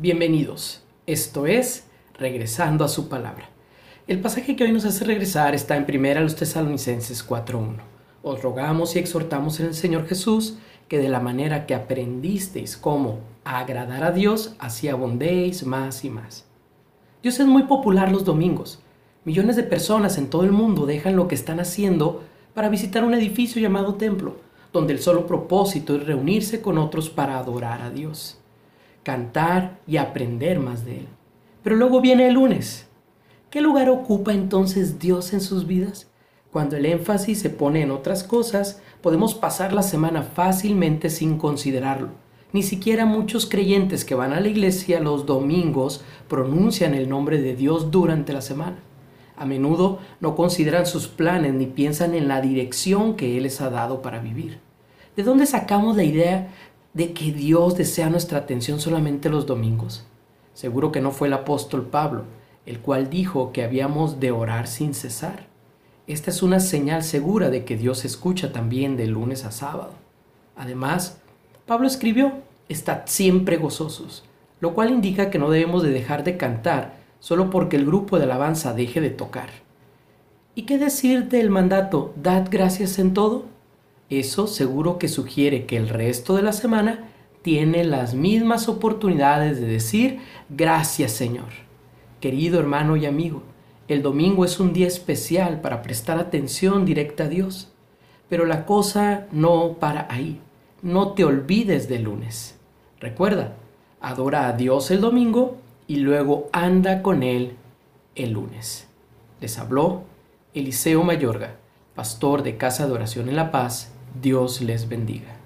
Bienvenidos. Esto es Regresando a su palabra. El pasaje que hoy nos hace regresar está en primera los Tesalonicenses 4.1. Os rogamos y exhortamos en el Señor Jesús que de la manera que aprendisteis cómo agradar a Dios, así abundéis más y más. Dios es muy popular los domingos. Millones de personas en todo el mundo dejan lo que están haciendo para visitar un edificio llamado templo, donde el solo propósito es reunirse con otros para adorar a Dios, cantar y aprender más de Él. Pero luego viene el lunes. ¿Qué lugar ocupa entonces Dios en sus vidas? Cuando el énfasis se pone en otras cosas, podemos pasar la semana fácilmente sin considerarlo. Ni siquiera muchos creyentes que van a la iglesia los domingos pronuncian el nombre de Dios durante la semana. A menudo no consideran sus planes ni piensan en la dirección que Él les ha dado para vivir. ¿De dónde sacamos la idea de que Dios desea nuestra atención solamente los domingos? Seguro que no fue el apóstol Pablo, el cual dijo que habíamos de orar sin cesar. Esta es una señal segura de que Dios escucha también de lunes a sábado. Además, Pablo escribió, estad siempre gozosos, lo cual indica que no debemos de dejar de cantar solo porque el grupo de alabanza deje de tocar. ¿Y qué decir del mandato, dad gracias en todo? Eso seguro que sugiere que el resto de la semana tiene las mismas oportunidades de decir gracias Señor. Querido hermano y amigo, el domingo es un día especial para prestar atención directa a Dios, pero la cosa no para ahí. No te olvides del lunes. Recuerda, adora a Dios el domingo y luego anda con él el lunes. Les habló Eliseo Mayorga, pastor de Casa de Oración en La Paz. Dios les bendiga.